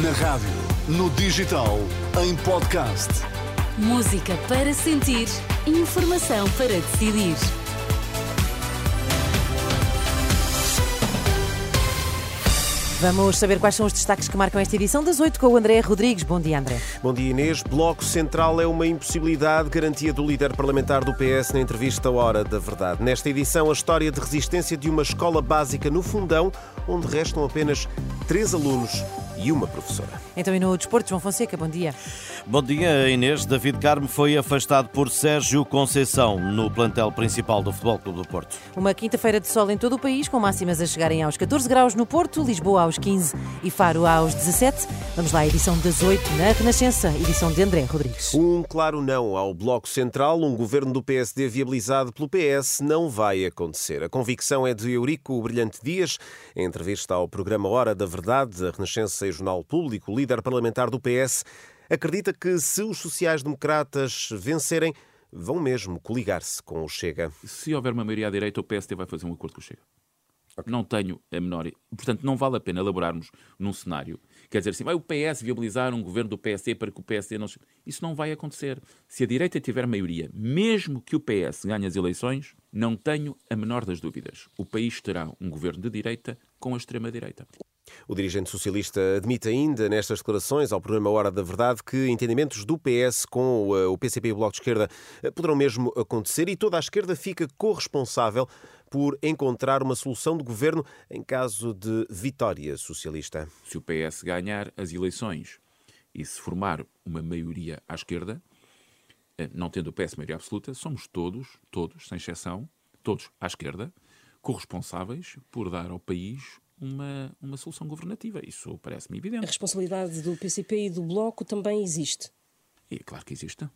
Na rádio, no digital, em podcast. Música para sentir, informação para decidir. Vamos saber quais são os destaques que marcam esta edição das 8 com o André Rodrigues. Bom dia, André. Bom dia, Inês. Bloco Central é uma impossibilidade, garantia do líder parlamentar do PS na entrevista Hora da Verdade. Nesta edição, a história de resistência de uma escola básica no Fundão, onde restam apenas três alunos e uma professora. Então, e no Desporto, João Fonseca, bom dia. Bom dia, Inês. David Carmo foi afastado por Sérgio Conceição no plantel principal do Futebol Clube do Porto. Uma quinta-feira de sol em todo o país, com máximas a chegarem aos 14 graus no Porto, Lisboa aos 15 e Faro aos 17. Vamos lá, a edição das 8 na Renascença, edição de André Rodrigues. Um claro não ao Bloco Central, um governo do PSD viabilizado pelo PS não vai acontecer. A convicção é de Eurico Brilhante Dias, em entrevista ao programa Hora da Verdade, da Renascença e Jornal Público, o líder parlamentar do PS acredita que se os sociais-democratas vencerem, vão mesmo coligar-se com o Chega. Se houver uma maioria à direita, o PSD vai fazer um acordo com o Chega. Okay. Não tenho a menor. Portanto, não vale a pena elaborarmos num cenário. Quer dizer assim, vai o PS viabilizar um governo do PSD para que o PSD não. Isso não vai acontecer. Se a direita tiver maioria, mesmo que o PS ganhe as eleições, não tenho a menor das dúvidas. O país terá um governo de direita com a extrema-direita. O dirigente socialista admite ainda nestas declarações ao programa Hora da Verdade que entendimentos do PS com o PCP e o Bloco de Esquerda eh, poderão mesmo acontecer e toda a esquerda fica corresponsável por encontrar uma solução de governo em caso de vitória socialista. Se o PS ganhar as eleições e se formar uma maioria à esquerda, eh, não tendo o PS maioria absoluta, somos todos, todos, sem exceção, todos à esquerda, corresponsáveis por dar ao país uma, uma solução governativa. Isso parece-me evidente. A responsabilidade do PCP e do Bloco também existe. É claro que existe.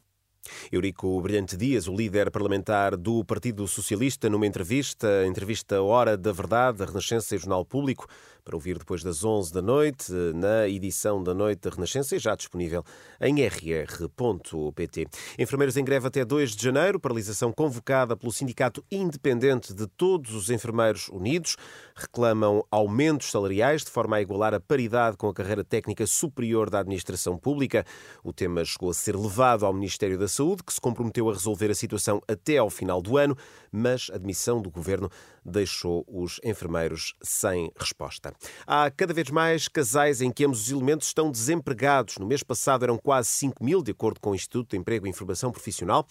Eurico Brilhante Dias, o líder parlamentar do Partido Socialista, numa entrevista, entrevista Hora da Verdade, da Renascença e Jornal Público, para ouvir depois das 11 da noite, na edição da Noite da Renascença e já disponível em rr.pt. Enfermeiros em greve até 2 de janeiro, paralisação convocada pelo Sindicato Independente de Todos os Enfermeiros Unidos, reclamam aumentos salariais de forma a igualar a paridade com a carreira técnica superior da administração pública. O tema chegou a ser levado ao Ministério da Saúde, que se comprometeu a resolver a situação até ao final do ano, mas a admissão do governo deixou os enfermeiros sem resposta. Há cada vez mais casais em que ambos os elementos estão desempregados. No mês passado eram quase 5 mil, de acordo com o Instituto de Emprego e Informação Profissional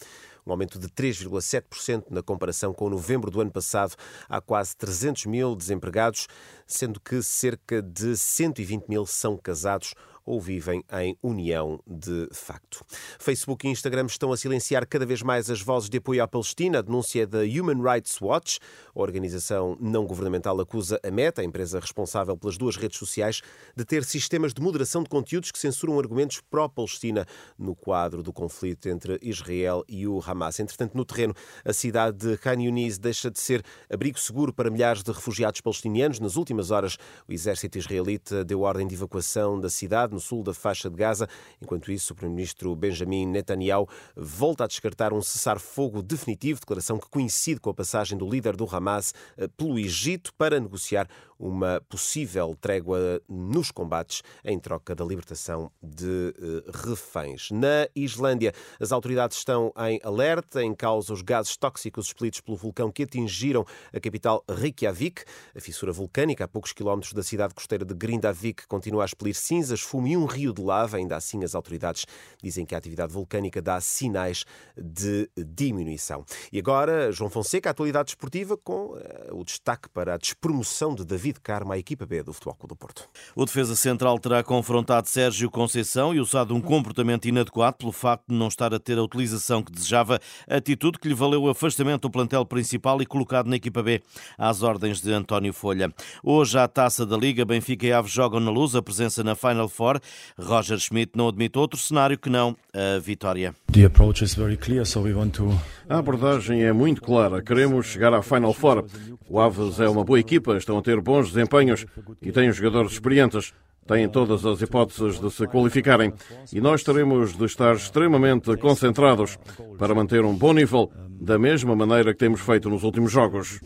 um aumento de 3,7% na comparação com novembro do ano passado. Há quase 300 mil desempregados, sendo que cerca de 120 mil são casados ou vivem em união de facto. Facebook e Instagram estão a silenciar cada vez mais as vozes de apoio à Palestina. A denúncia da Human Rights Watch, a organização não governamental, acusa a Meta, a empresa responsável pelas duas redes sociais, de ter sistemas de moderação de conteúdos que censuram argumentos pró-Palestina no quadro do conflito entre Israel e o Hamas. Entretanto, no terreno, a cidade de Khan Yunis deixa de ser abrigo seguro para milhares de refugiados palestinianos. Nas últimas horas, o exército israelita deu ordem de evacuação da cidade no sul da faixa de Gaza. Enquanto isso, o primeiro-ministro Benjamin Netanyahu volta a descartar um cessar-fogo definitivo, declaração que coincide com a passagem do líder do Hamas eh, pelo Egito para negociar uma possível trégua nos combates em troca da libertação de uh, reféns. Na Islândia, as autoridades estão em alerta, em causa os gases tóxicos expelidos pelo vulcão que atingiram a capital Reykjavik. A fissura vulcânica, a poucos quilómetros da cidade costeira de Grindavik, continua a expelir cinzas, fumo e um rio de lava. Ainda assim, as autoridades dizem que a atividade vulcânica dá sinais de diminuição. E agora, João Fonseca, a atualidade esportiva com uh, o destaque para a despromoção de David David Carmo à equipa B do Futebol Clube do Porto. O defesa central terá confrontado Sérgio Conceição e usado um comportamento inadequado pelo facto de não estar a ter a utilização que desejava, atitude que lhe valeu o afastamento do plantel principal e colocado na equipa B, às ordens de António Folha. Hoje, à taça da Liga, Benfica e Aves jogam na luz a presença na Final Four. Roger Schmidt não admite outro cenário que não a vitória. A abordagem é muito clara. Queremos chegar à Final Four. O Aves é uma boa equipa, estão a ter bons desempenhos e têm jogadores experientes. Têm todas as hipóteses de se qualificarem e nós teremos de estar extremamente concentrados para manter um bom nível, da mesma maneira que temos feito nos últimos jogos.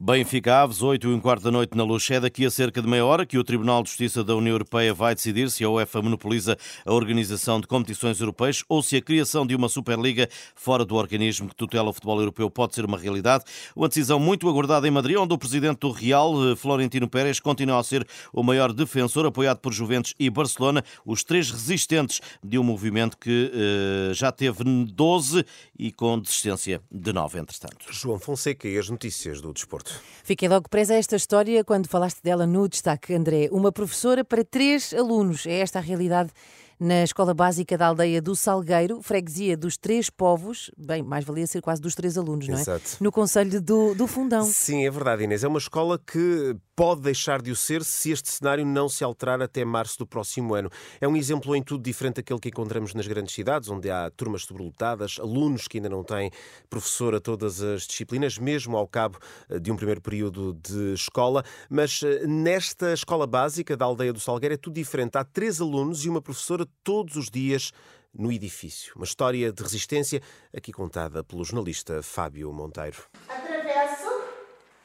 Benfica Aves, 8 e um quarto da noite na Luz. É daqui a cerca de meia hora que o Tribunal de Justiça da União Europeia vai decidir se a UEFA monopoliza a organização de competições europeias ou se a criação de uma Superliga fora do organismo que tutela o futebol europeu pode ser uma realidade. Uma decisão muito aguardada em Madrid, onde o presidente do Real, Florentino Pérez, continua a ser o maior defensor, apoiado por Juventus e Barcelona, os três resistentes de um movimento que eh, já teve 12 e com desistência de 9, entretanto. João Fonseca e as notícias do desporto. Fiquei logo presa a esta história quando falaste dela no destaque, André. Uma professora para três alunos. É esta a realidade na Escola Básica da Aldeia do Salgueiro, freguesia dos Três Povos, bem, mais valia ser quase dos três alunos, não é? Exato. No Conselho do, do Fundão. Sim, é verdade, Inês. É uma escola que pode deixar de o ser se este cenário não se alterar até março do próximo ano. É um exemplo em tudo diferente daquele que encontramos nas grandes cidades, onde há turmas sobrelotadas, alunos que ainda não têm professor a todas as disciplinas, mesmo ao cabo eh, de um primeiro período de escola. Mas eh, nesta escola básica da Aldeia do Salgueiro é tudo diferente. Há três alunos e uma professora todos os dias no edifício. Uma história de resistência aqui contada pelo jornalista Fábio Monteiro. Atravesso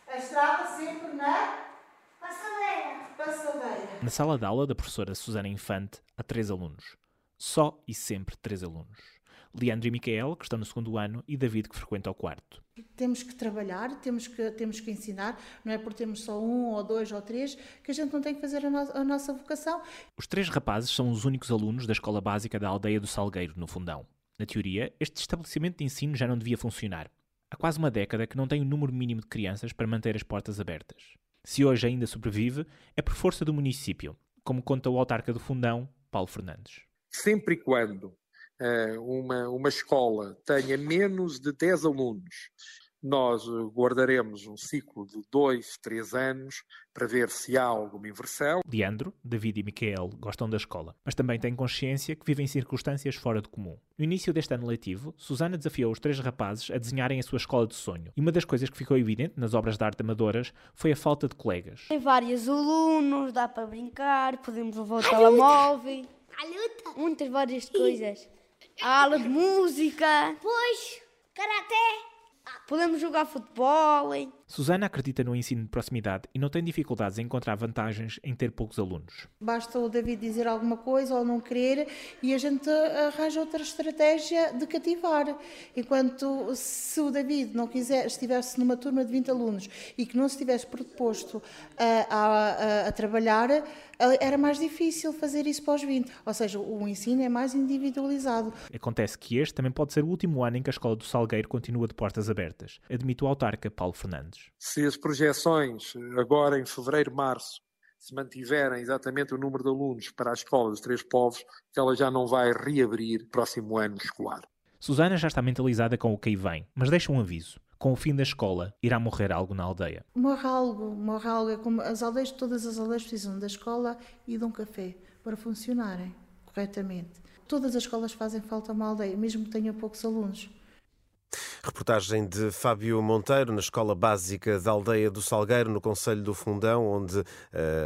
a estrada sempre na passadeira. Na sala de aula da professora Susana Infante há três alunos. Só e sempre três alunos. Leandro e Micael, que estão no segundo ano, e David, que frequenta o quarto. Temos que trabalhar, temos que, temos que ensinar, não é por termos só um ou dois ou três que a gente não tem que fazer a, no a nossa vocação. Os três rapazes são os únicos alunos da escola básica da aldeia do Salgueiro, no Fundão. Na teoria, este estabelecimento de ensino já não devia funcionar. Há quase uma década que não tem o número mínimo de crianças para manter as portas abertas. Se hoje ainda sobrevive, é por força do município, como conta o autarca do Fundão, Paulo Fernandes. Sempre e quando uma, uma escola tenha menos de 10 alunos, nós guardaremos um ciclo de dois, três anos para ver se há alguma inversão. Leandro, David e Micael gostam da escola, mas também têm consciência que vivem circunstâncias fora do comum. No início deste ano letivo, Susana desafiou os três rapazes a desenharem a sua escola de sonho. E uma das coisas que ficou evidente nas obras de arte amadoras foi a falta de colegas. Tem vários alunos, dá para brincar, podemos levar o telemóvel. Muitas várias coisas. A aula de música. Pois, karaté. Podemos jogar futebol. Hein? Susana acredita no ensino de proximidade e não tem dificuldades em encontrar vantagens em ter poucos alunos. Basta o David dizer alguma coisa ou não querer e a gente arranja outra estratégia de cativar. Enquanto se o David não quiser, estivesse numa turma de 20 alunos e que não se tivesse proposto a, a, a trabalhar, era mais difícil fazer isso para os 20. Ou seja, o ensino é mais individualizado. Acontece que este também pode ser o último ano em que a Escola do Salgueiro continua de portas abertas, admite o autarca Paulo Fernandes. Se as projeções agora em fevereiro, março, se mantiverem exatamente o número de alunos para a escola dos Três Povos, ela já não vai reabrir próximo ano escolar. Susana já está mentalizada com o que aí vem, mas deixa um aviso. Com o fim da escola, irá morrer algo na aldeia. Morre algo, morre algo. É como as aldeias, todas as aldeias precisam da escola e de um café para funcionarem corretamente. Todas as escolas fazem falta a uma aldeia, mesmo que tenha poucos alunos. Reportagem de Fábio Monteiro na Escola Básica da Aldeia do Salgueiro, no Conselho do Fundão, onde uh,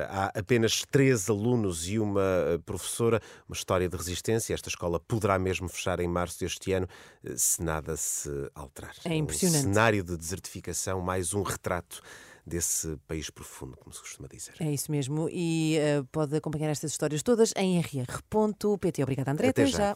há apenas três alunos e uma eh, professora. Uma história de resistência. Esta escola poderá mesmo fechar em março deste ano, uh, se nada se alterar. É impressionante. Um cenário de desertificação, mais um retrato desse país profundo, como se costuma dizer. É isso mesmo. E uh, pode acompanhar estas histórias todas em rr.pt. Obrigada, André. Até, Até já. já.